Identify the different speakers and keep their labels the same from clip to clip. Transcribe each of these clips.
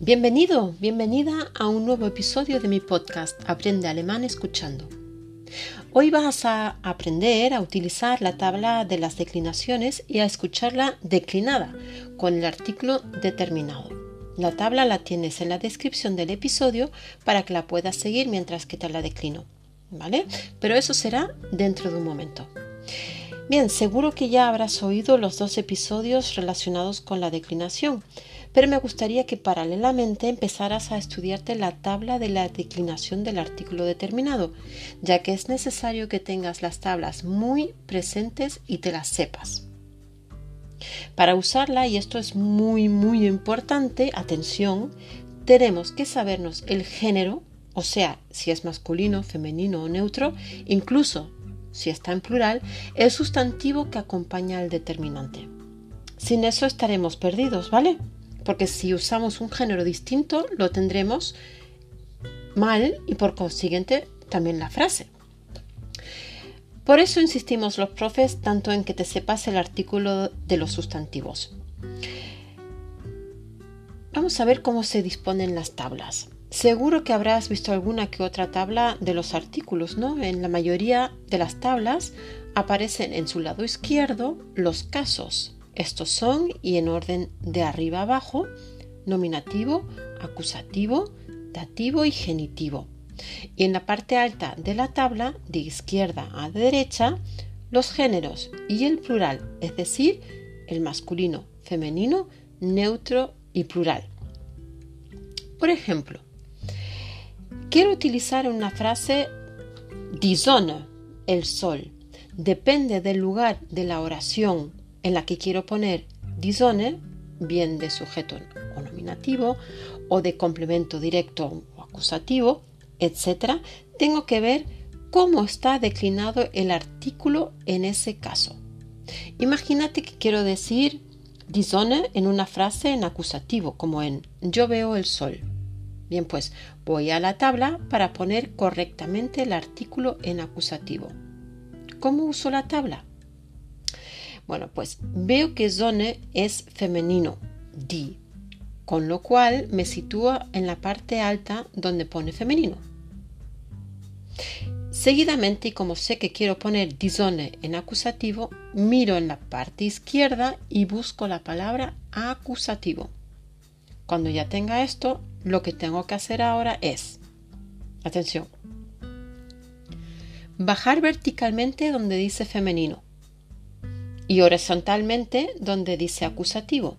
Speaker 1: Bienvenido, bienvenida a un nuevo episodio de mi podcast Aprende Alemán Escuchando. Hoy vas a aprender a utilizar la tabla de las declinaciones y a escucharla declinada con el artículo determinado. La tabla la tienes en la descripción del episodio para que la puedas seguir mientras que te la declino. ¿Vale? Pero eso será dentro de un momento. Bien, seguro que ya habrás oído los dos episodios relacionados con la declinación pero me gustaría que paralelamente empezaras a estudiarte la tabla de la declinación del artículo determinado, ya que es necesario que tengas las tablas muy presentes y te las sepas. Para usarla, y esto es muy muy importante, atención, tenemos que sabernos el género, o sea, si es masculino, femenino o neutro, incluso si está en plural, el sustantivo que acompaña al determinante. Sin eso estaremos perdidos, ¿vale? Porque si usamos un género distinto lo tendremos mal y por consiguiente también la frase. Por eso insistimos los profes tanto en que te sepas el artículo de los sustantivos. Vamos a ver cómo se disponen las tablas. Seguro que habrás visto alguna que otra tabla de los artículos, ¿no? En la mayoría de las tablas aparecen en su lado izquierdo los casos, estos son, y en orden de arriba abajo, nominativo, acusativo, dativo y genitivo. Y en la parte alta de la tabla, de izquierda a derecha, los géneros y el plural, es decir, el masculino, femenino, neutro y plural. Por ejemplo, quiero utilizar una frase die Sonne, el sol. Depende del lugar de la oración en la que quiero poner disone, bien de sujeto o nominativo, o de complemento directo o acusativo, etc., tengo que ver cómo está declinado el artículo en ese caso. Imagínate que quiero decir disone en una frase en acusativo, como en yo veo el sol. Bien, pues voy a la tabla para poner correctamente el artículo en acusativo. ¿Cómo uso la tabla? Bueno, pues veo que zone es femenino, di, con lo cual me sitúo en la parte alta donde pone femenino. Seguidamente, y como sé que quiero poner zone en acusativo, miro en la parte izquierda y busco la palabra acusativo. Cuando ya tenga esto, lo que tengo que hacer ahora es, atención, bajar verticalmente donde dice femenino y horizontalmente donde dice acusativo,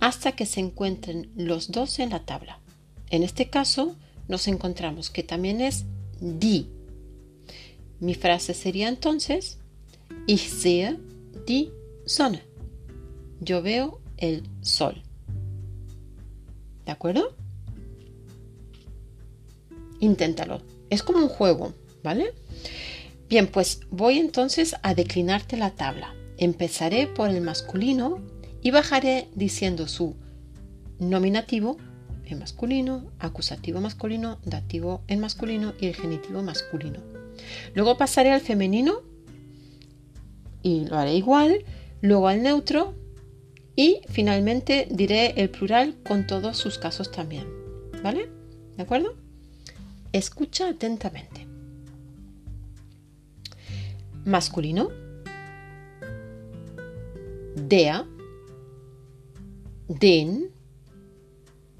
Speaker 1: hasta que se encuentren los dos en la tabla. En este caso nos encontramos que también es die. Mi frase sería entonces Ich sehe die Sonne. Yo veo el sol. ¿De acuerdo? Inténtalo. Es como un juego, ¿vale? Bien, pues voy entonces a declinarte la tabla. Empezaré por el masculino y bajaré diciendo su nominativo en masculino, acusativo masculino, dativo en masculino y el genitivo masculino. Luego pasaré al femenino y lo haré igual, luego al neutro y finalmente diré el plural con todos sus casos también. ¿Vale? ¿De acuerdo? Escucha atentamente. Masculino der, den,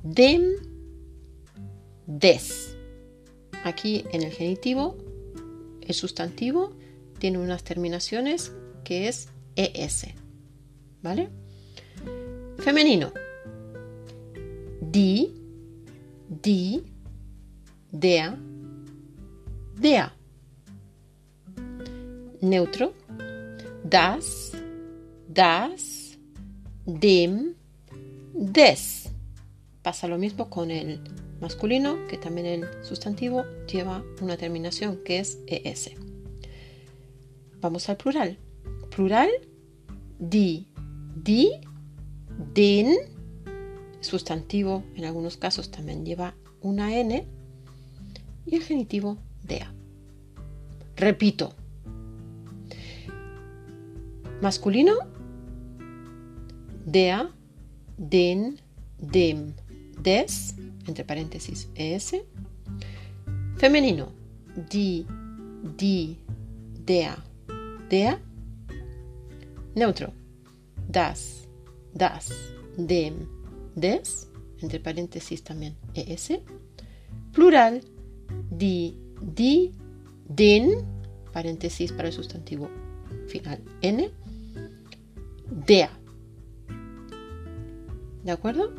Speaker 1: dem, des. Aquí en el genitivo, el sustantivo tiene unas terminaciones que es es. ¿Vale? Femenino. Die, die, der, der. Neutro. Das, das, dem, des. Pasa lo mismo con el masculino, que también el sustantivo lleva una terminación que es es. Vamos al plural. Plural, di, di, den. Sustantivo en algunos casos también lleva una n. Y el genitivo dea. Repito, Masculino, der, den, dem, des, entre paréntesis, es. Femenino, die, die, der, der. Neutro, das, das, dem, des, entre paréntesis también, es. Plural, die, die, den, paréntesis para el sustantivo final, n. Der. ¿De acuerdo?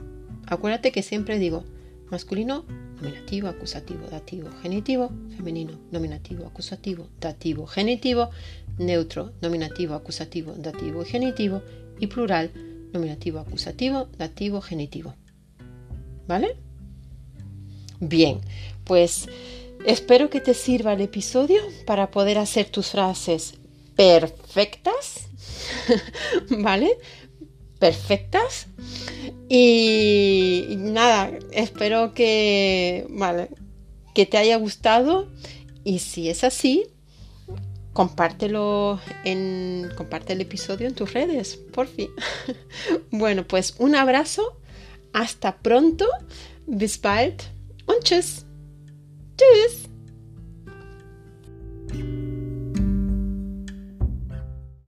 Speaker 1: Acuérdate que siempre digo masculino, nominativo, acusativo, dativo, genitivo, femenino, nominativo, acusativo, dativo, genitivo, neutro, nominativo, acusativo, dativo y genitivo, y plural, nominativo, acusativo, dativo, genitivo. ¿Vale? Bien, pues espero que te sirva el episodio para poder hacer tus frases perfectas, ¿vale? Perfectas. Y nada, espero que, vale, que te haya gustado y si es así, compártelo en comparte el episodio en tus redes, por fin. bueno, pues un abrazo, hasta pronto, bis bald und tschüss. Tschüss.